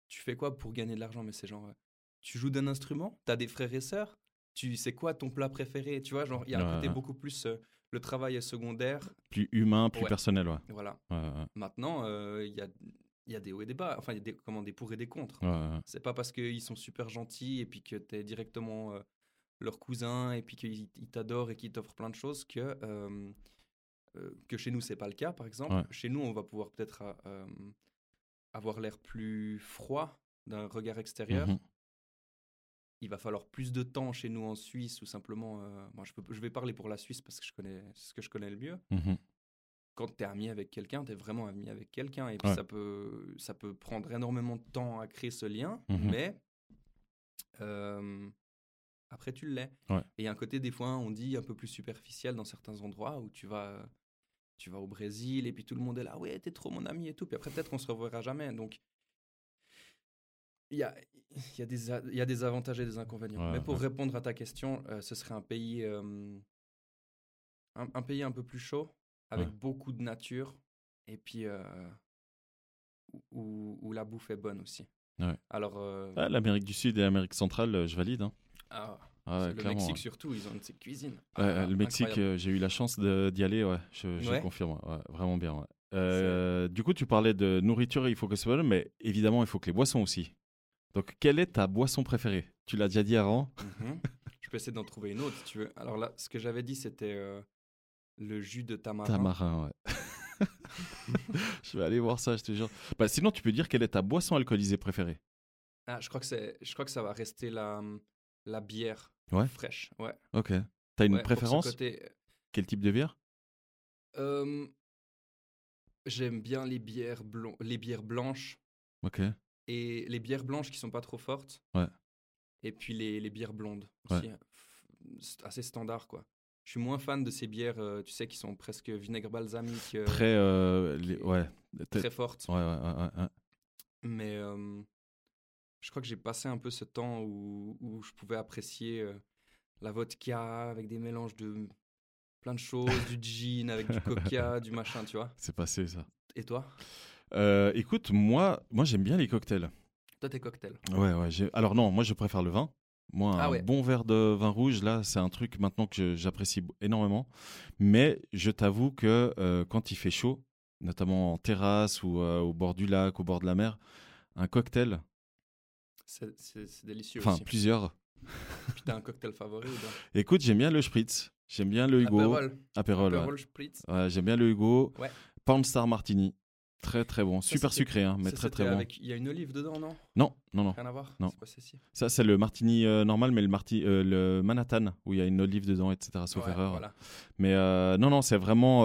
Tu fais quoi pour gagner de l'argent? Mais c'est genre euh, Tu joues d'un instrument Tu as des frères et sœurs Tu sais quoi ton plat préféré Tu vois, genre, il y a un Ouais, côté ouais. beaucoup plus. euh, le travail est secondaire. Plus humain, plus Ouais. personnel, ouais. Voilà. Maintenant, euh, il y, a, il y a des hauts et des bas. Enfin, il y a des, comment, des pour et des contre. C'est pas parce qu'ils sont super gentils et puis que tu es directement euh, leur cousin et puis qu'ils ils t'adorent et qu'ils t'offrent plein de choses que, que chez nous, c'est pas le cas, par exemple. Chez nous, on va pouvoir peut-être avoir l'air plus froid d'un regard extérieur. Mhm. Il va falloir plus de temps chez nous en Suisse ou simplement. euh, moi, je, peux, je vais parler pour la Suisse parce que je connais ce que je connais le mieux. Mhm. Quand tu es ami avec quelqu'un, tu es vraiment ami avec quelqu'un. Et puis Ouais. ça, peut, ça peut prendre énormément de temps à créer ce lien, Mhm. mais euh, après, tu l'es. Ouais. Et il y a un côté, des fois, on dit un peu plus superficiel dans certains endroits où tu vas, tu vas au Brésil et puis tout le monde est là, ouais, t'es trop mon ami et tout. Puis après, peut-être qu'on se reverra jamais. Donc, il y a, y, a des y a des avantages et des inconvénients. Ouais, mais pour ouais. répondre à ta question, euh, ce serait un pays, euh, un, un pays un peu plus chaud, avec Ouais. beaucoup de nature et puis euh, où, où la bouffe est bonne aussi. Alors, Ah, L'Amérique du Sud et l'Amérique centrale, je valide. hein. ah, Ah le Mexique surtout, ils ont une petite cuisine. Ah, le Mexique, j'ai eu la chance d'y aller, ouais, je, je confirme, vraiment bien. du coup, tu parlais de nourriture, il faut que ce soit bon, mais évidemment, il faut que les boissons aussi. Donc, quelle est ta boisson préférée? Tu l'as déjà dit avant Mhm. Je peux essayer d'en trouver une autre si tu veux. Alors là, ce que j'avais dit, c'était euh, le jus de tamarin. Tamarin, ouais. je vais aller voir ça, je te jure. Bah, sinon, tu peux dire quelle est ta boisson alcoolisée préférée? Ah, je crois que c'est, je crois que ça va rester la, la bière Ouais. fraîche. Ouais. Ok. T'as une Ouais, préférence? côté, Quel type de bière? Euh, j'aime bien les bières, blon- les bières blanches Ok. Et les bières blanches qui sont pas trop fortes. Ouais. Et puis les, les bières blondes aussi. hein. Assez standard quoi. Je suis moins fan de ces bières, euh, tu sais, qui sont presque vinaigre balsamique, euh, Très. euh, les- Ouais. Très- fortes. Ouais, ouais. Mais je crois que j'ai passé un peu ce temps où, où je pouvais apprécier la vodka avec des mélanges de plein de choses, du gin avec du coca, du machin, tu vois. C'est passé ça. Et toi? Euh, écoute, moi, moi j'aime bien les cocktails. Toi, tes cocktails. Ouais, ouais. Alors non, moi je préfère le vin. Moi, Ah un ouais. bon verre de vin rouge, là, c'est un truc maintenant que j'apprécie énormément. Mais je t'avoue que euh, quand il fait chaud, notamment en terrasse ou euh, au bord du lac, au bord de la mer, un cocktail, C'est délicieux enfin aussi. plusieurs. Puis t'as un cocktail favori ou pas? Écoute, j'aime bien le spritz, j'aime bien le Hugo. Ouais. Aperol Spritz. Ouais, j'aime bien le Hugo. Ouais. Pornstar Martini. Très très bon. Super sucré, hein, mais Ça, très très bon. avec- Il y a une olive dedans, non? Non, non, non. Rien à voir? Non. Quoi Ça, c'est le martini euh, normal, mais le, marti, euh, le Manhattan, où il y a une olive dedans, etc. Sauf Ouais, erreur. voilà. Mais euh, non, non, c'est vraiment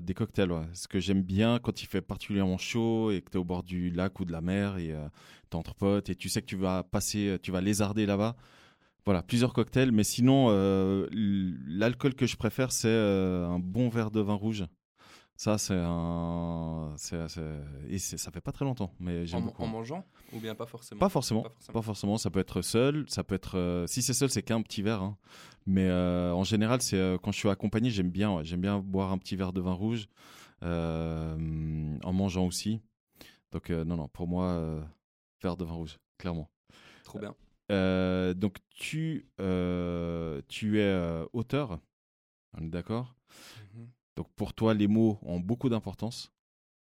des cocktails. ouais. Ce que j'aime bien quand il fait particulièrement chaud et que tu es au bord du lac ou de la mer et tu entre potes et tu sais que tu vas passer, tu vas lézarder là-bas. Voilà, plusieurs cocktails. Mais sinon, l'alcool que je préfère, c'est un bon verre de vin rouge. Ça, c'est un. c'est- Et c'est- ça fait pas très longtemps, mais En, j'aime en beaucoup. mangeant Ou bien pas forcément? Pas forcément. Pas Pas forcément. Ça peut être seul. Ça peut être. euh, si c'est seul, c'est qu'un petit verre. hein. Mais euh, en général, c'est euh, quand je suis accompagné, j'aime bien. ouais. J'aime bien boire un petit verre de vin rouge euh, en mangeant aussi. Donc euh, non, non. Pour moi, euh, verre de vin rouge, clairement. Trop bien. Euh, donc tu euh, tu es euh, auteur. On est d'accord? Mhm. Donc pour toi, les mots ont beaucoup d'importance.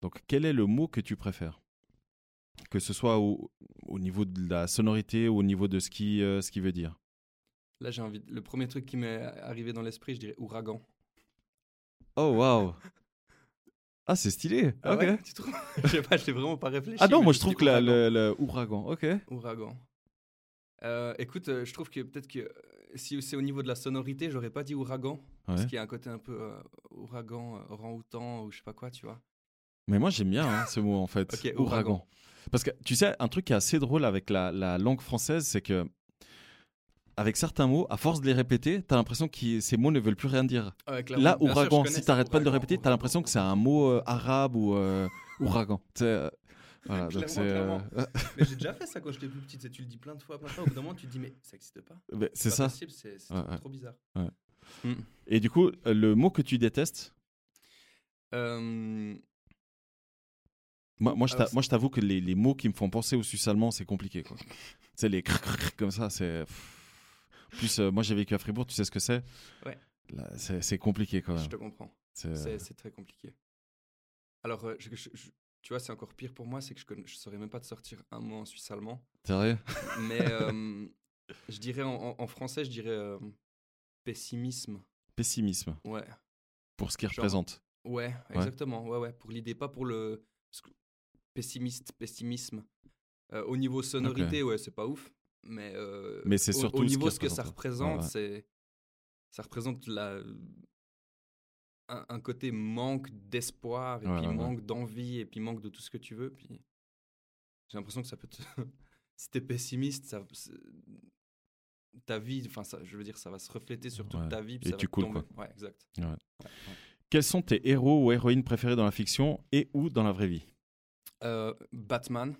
Donc quel est le mot que tu préfères? Que ce soit au, au niveau de la sonorité ou au niveau de ce qui, euh, ce qui veut dire? Là, j'ai envie. Le premier truc qui m'est arrivé dans l'esprit, je dirais ouragan. Oh waouh Ah c'est stylé. Ah ok. ouais, tu trouves? Je sais pas, je vraiment pas réfléchi. ah non, moi je trouve que la- ouragan. le, le ouragan. Ok. Ouragan. Euh, écoute, euh, je trouve que peut-être que si c'est au niveau de la sonorité, j'aurais pas dit ouragan. Parce Ouais. qu'il y a un côté un peu euh, ouragan, euh, orang-outan ou je sais pas quoi, tu vois. Mais moi, j'aime bien hein, ce mot en fait. Ouragan. ouragan. Parce que tu sais, un truc qui est assez drôle avec la, la langue française, c'est que avec certains mots, à force de les répéter, t'as l'impression que ces mots ne veulent plus rien dire. Ouais. Là, sûr, ouragan, si ça, t'arrêtes pas de le répéter, t'as l'impression que c'est un mot euh, arabe ou euh, ouragan. Tu euh, voilà, donc Mais j'ai déjà fait ça quand j'étais plus petite. et Tu le dis plein de fois. Maintenant, au bout d'un moment, tu te dis, mais ça n'existe pas. c'est ça. C'est Ouais, ouais. trop bizarre. Mm. Et du coup, euh, le mot que tu détestes, Euh, moi, moi, je je t'avoue que les, les mots qui me font penser au suisse allemand, c'est compliqué. quoi. tu sais, les crrr, crrr, comme ça, c'est. Plus, euh, moi, j'ai vécu à Fribourg, tu sais ce que c'est? Ouais. C'est c'est compliqué quand je même. te comprends. C'est- C'est c'est très compliqué. Alors, euh, je- je- je- tu vois, c'est encore pire pour moi, c'est que je ne saurais même pas te sortir un mot en suisse allemand. Sérieux Mais euh, je dirais en, en- en français, je dirais euh, pessimisme. Pessimisme, Ouais, pour ce qu'il représente. ouais, exactement. Ouais, ouais, pour l'idée, pas pour le pessimiste, pessimisme. Euh, au niveau sonorité, ouais, c'est pas ouf. Mais, euh, Mais c'est surtout au, ce niveau ce que ça représente. représente, Ouais, ouais. c'est ça représente la un, un côté manque d'espoir et puis manque d'envie et puis manque de tout ce que tu veux. Puis j'ai l'impression que ça peut te si t'es pessimiste, ça ta vie, enfin ça, je veux dire, ça va se refléter sur toute Ouais. ta vie. puis Et ça tu coules, tomber. Ouais, exact. Ouais. Quels sont tes héros ou héroïnes préférés dans la fiction et ou dans la vraie vie? Euh, Batman.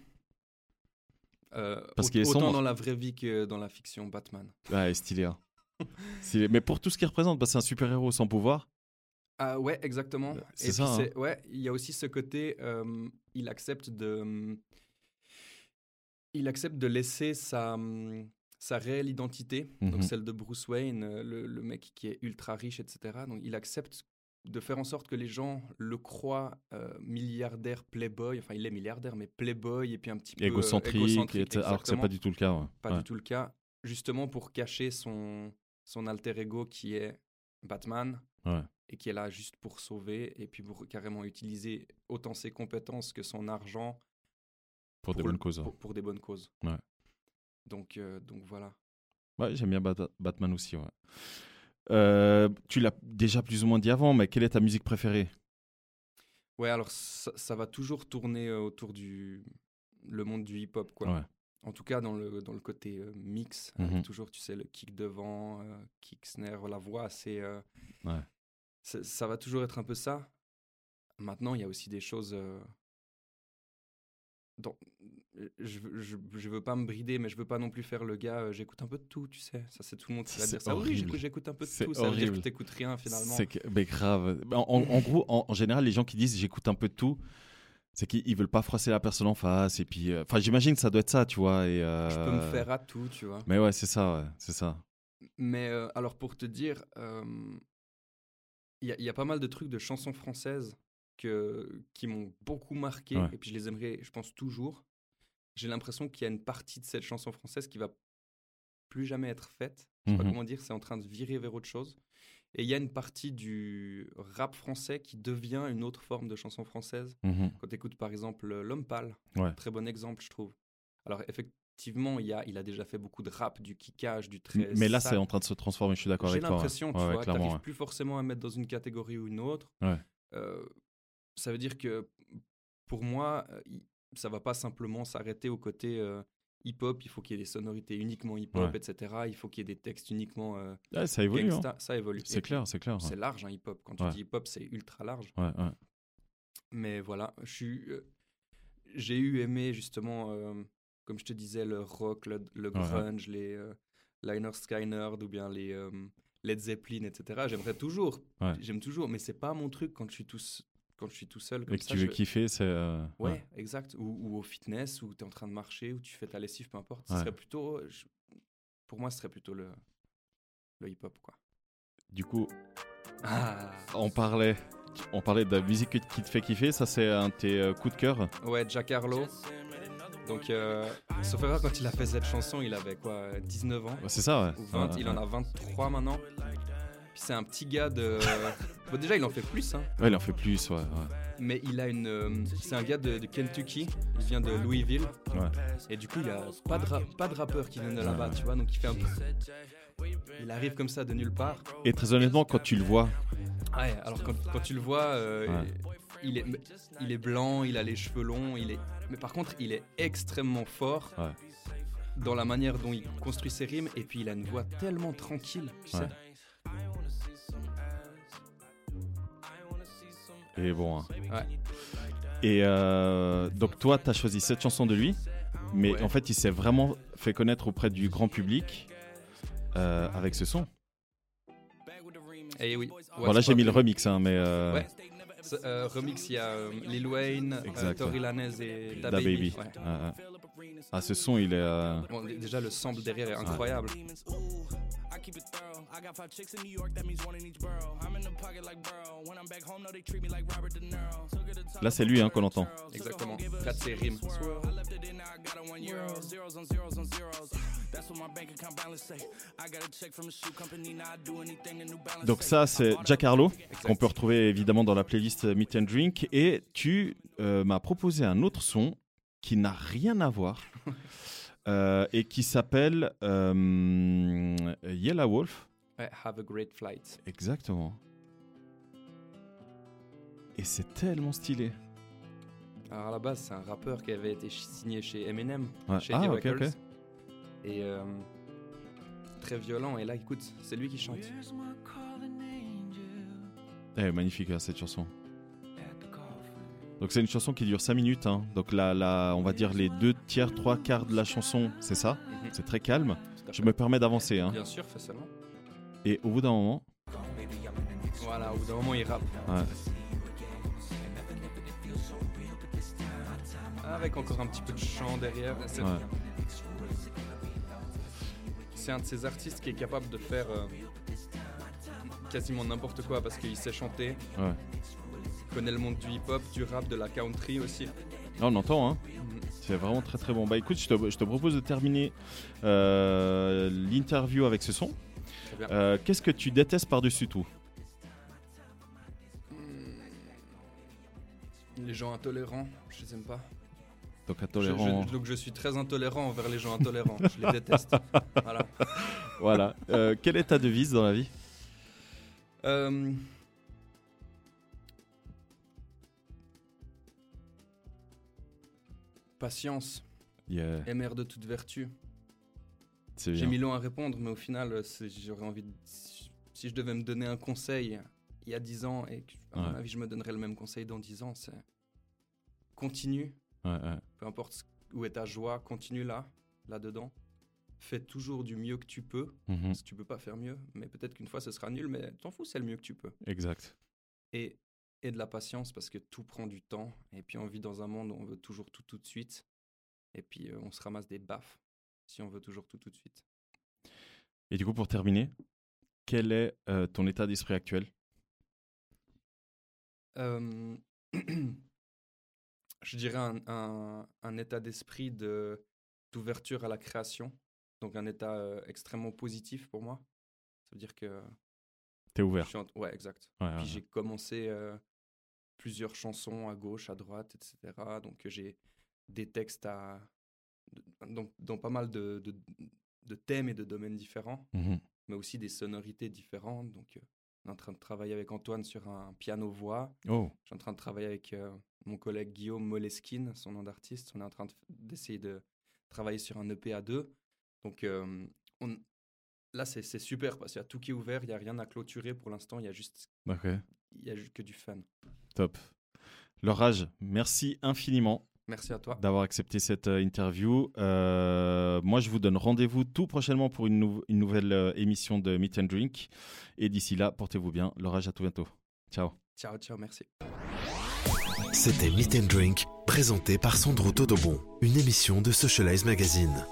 Euh, Parce qu'il est autant sombre. dans la vraie vie que dans la fiction, Batman. Ouais, stylé. hein. Stylé. Mais pour tout ce qu'il représente, bah, c'est un super-héros sans pouvoir. Ah ouais, exactement. Et c'est ça, hein. Ouais, il y a aussi ce côté, euh, il accepte de, il accepte de laisser sa, sa réelle identité, Mhm. donc celle de Bruce Wayne, euh, le, le mec qui est ultra riche, etc. Donc il accepte de faire en sorte que les gens le croient euh, milliardaire playboy, enfin il est milliardaire, mais playboy et puis un petit peu euh, Égocentrique, égocentrique, et- alors que c'est pas du tout le cas. ouais. Pas Ouais. du tout le cas. Justement pour cacher son, son alter ego qui est Batman. Ouais. Et qui est là juste pour sauver et puis pour carrément utiliser autant ses compétences que son argent Pour des bonnes causes. Pour, pour des bonnes causes. Ouais. Donc, euh, donc voilà. Ouais, j'aime bien Bat- Batman aussi. Ouais. Euh, tu l'as déjà plus ou moins dit avant, mais quelle est ta musique préférée? Ouais, alors ça, ça va toujours tourner euh, autour du le monde du hip-hop, quoi. Ouais. En tout cas, dans le, dans le côté euh, mix, avec Mhm. toujours, tu sais, le kick devant, euh, kick snare, la voix, c'est. euh, Ouais. Ça va toujours être un peu ça. Maintenant, il y a aussi des choses. Je, veux- je, je veux pas me brider, mais je veux pas non plus faire le gars. euh, j'écoute un peu de tout, tu sais. Ça, c'est tout le monde qui va dire ça. Horrible. j'écoute, j'écoute un peu de tout. Ça veut dire que horrible. t'écoutes rien finalement. C'est que, mais grave. En, en- en gros, en, en général, les gens qui disent j'écoute un peu de tout, c'est qu'ils ils veulent pas froisser la personne en face. Et puis, euh, enfin, j'imagine que ça doit être ça, tu vois. Et, Je peux me euh, faire à tout, tu vois. Mais ouais, c'est ça, ouais, c'est ça. Mais euh, alors pour te dire, euh, il y, a- il y a pas mal de trucs de chansons françaises que, qui m'ont beaucoup marqué Ouais. et puis je les aimerais, je pense toujours. J'ai l'impression qu'il y a une partie de cette chanson française qui va plus jamais être faite. Je sais pas Mhm. comment dire, c'est en train de virer vers autre chose. Et il y a une partie du rap français qui devient une autre forme de chanson française. Mhm. Quand tu écoutes par exemple L'Homme Pâle, Ouais. très bon exemple, je trouve. Alors effectivement, il, y a, il a déjà fait beaucoup de rap, du kickage, du très. Mais là, c'est en train de se transformer, je suis d'accord J'ai avec toi. ouais. l'impression, tu Ouais, vois, ouais. plus forcément à mettre dans une catégorie ou une autre. Euh, ça veut dire que pour moi, euh, ça va pas simplement s'arrêter au côté euh, hip-hop. Il faut qu'il y ait des sonorités uniquement hip-hop, Ouais. etc. Il faut qu'il y ait des textes uniquement euh, Ouais, ça évolue. hein. Ça évolue. C'est clair, c'est clair. C'est large, un hip-hop. Quand tu dis hip-hop, c'est ultra large. ouais. ouais. Mais voilà, je suis, euh, j'ai eu aimé justement, euh, comme je te disais, le rock, le, grunge, les Liner Skynyrd ou bien les Led Zeppelin, etc. J'aimerais toujours, Ouais. j'aime toujours, mais c'est pas mon truc quand je suis tout, quand je suis tout seul. Comme Et que ça, tu veux je- kiffer, c'est. euh, Ouais, exact. Ou, ou au fitness, où tu es en train de marcher, ou tu fais ta lessive, peu importe. Ce Ouais. serait plutôt, je- pour moi, ce serait plutôt le, le hip-hop, quoi. Du coup, Ah. on parlait, on parlait de la musique qui te fait kiffer. Ça, c'est un de tes euh, coups de cœur. Ouais, Jack Harlow. Donc, euh, sauf erreur, quand il a fait cette chanson, il avait quoi, 19 ans? C'est ça, ouais. ou 20, Ouais, il en a 23 maintenant. Puis c'est un petit gars de. Bon, déjà, il en fait plus, hein, Ouais, il en fait plus, ouais. ouais. mais il a une. euh, C'est un gars de, de Kentucky, il vient de Louisville, Ouais. et du coup, il y a pas de, ra- pas de rappeur qui vient de là-bas, Ouais. tu vois, donc il fait un peu. Il arrive comme ça de nulle part. Et très honnêtement, quand tu le vois, Ouais, alors quand, quand tu le vois, euh, Ouais. il est, il est blanc, il a les cheveux longs, il est, mais par contre, il est extrêmement fort Ouais. dans la manière dont il construit ses rimes, et puis il a une voix tellement tranquille, tu Ouais. sais. Et bon. hein. Ouais. Et euh, donc toi, tu as choisi cette chanson de lui, mais Ouais. en fait, il s'est vraiment fait connaître auprès du grand public euh, avec ce son. Et oui. bon, là, j'ai mis le remix, hein, mais euh, Ouais. Euh, remix, il y a Lil Wayne, Tory. Lanez et Da, Da Baby. Ouais, ouais. Ah, ce son, il est. Bon, déjà, le sample derrière est incroyable. Là, c'est lui hein, qu'on entend. Exactement. Près de ses rimes. Donc ça, c'est Jack Harlow, qu'on peut retrouver évidemment dans la playlist Meet and Drink. Et tu euh, m'as proposé un autre son qui n'a rien à voir et qui s'appelle euh, Yellow Wolf. Ouais, Have a Great Flight. Exactement. Et c'est tellement stylé. Alors à la base, c'est un rappeur qui avait été signé chez Eminem, Ouais. chez Ah, The ok, ok. Records. Et euh, très violent. Et là, écoute, c'est lui qui chante. Eh, magnifique hein, cette chanson. Donc c'est une chanson qui dure 5 minutes. hein. Donc là, là, on va dire les deux tiers, trois quarts de la chanson, c'est ça. Mhm. C'est très calme. Je me permets d'avancer. hein. Bien sûr, fais seulement. Et au bout d'un moment, Voilà, au bout d'un moment, il rappe. ouais, Avec encore un petit peu de chant derrière. C'est Ouais. c'est un de ces artistes qui est capable de faire euh, quasiment n'importe quoi parce qu'il sait chanter. ouais. Connaît le monde du hip-hop, du rap, de la country aussi. Là, on entend. Hein. Mhm. C'est vraiment très très bon. Bah écoute, je te, je te propose de terminer euh, l'interview avec ce son. Très bien. Euh, Qu'est-ce que tu détestes par-dessus tout? Les gens intolérants, je les aime pas. Donc Je- intolérant. je- donc je suis très intolérant envers les gens intolérants. je les déteste. Voilà. Voilà. Euh, quelle est ta devise dans la vie? Euh, Patience, Yeah, et de toute vertu. J'ai mis long à répondre, mais au final, j'aurais envie de... Si je devais me donner un conseil il y a 10 ans, et que, à mon avis, je me donnerais le même conseil dans 10 ans, c'est continue, Ouais, ouais. peu importe où est ta joie, continue là, là-dedans. Fais toujours du mieux que tu peux, Mhm. si tu peux pas faire mieux, mais peut-être qu'une fois ce sera nul, mais t'en fous, c'est le mieux que tu peux. Exact. Et, et de la patience, parce que tout prend du temps, et puis on vit dans un monde où on veut toujours tout tout de suite, et puis euh, on se ramasse des baffes si on veut toujours tout tout de suite. Et du coup, pour terminer, quel est euh, ton état d'esprit actuel? Euh, je dirais un, un- un état d'esprit de d'ouverture à la création, donc un état extrêmement positif pour moi. Ça veut dire que T'es ouvert. en- ouais exact. Ouais, ouais, Puis ouais. j'ai commencé euh, plusieurs chansons à gauche, à droite, etc. Donc euh, j'ai des textes à donc dans pas mal de, de, de thèmes et de domaines différents, Mhm. mais aussi des sonorités différentes. Donc euh, on est en train de travailler avec Antoine sur un piano voix. Oh, Je suis en train de travailler avec euh, mon collègue Guillaume Moleskine, son nom d'artiste. On est en train d'essayer de travailler sur un EP à deux. Donc on- là, c'est super parce qu'il y a tout qui est ouvert, il n'y a rien à clôturer pour l'instant, il y a juste ok. il y a juste que du fun. Top. Laurage, merci infiniment Merci à toi. d'avoir accepté cette euh, interview. Euh, moi, je vous donne rendez-vous tout prochainement pour une, nou- une nouvelle euh, émission de Meet and Drink. Et d'ici là, portez-vous bien. Laurage, à tout bientôt. Ciao. Ciao, ciao, merci. C'était Meet and Drink, présenté par Sandro Todobon, une émission de Socialize Magazine.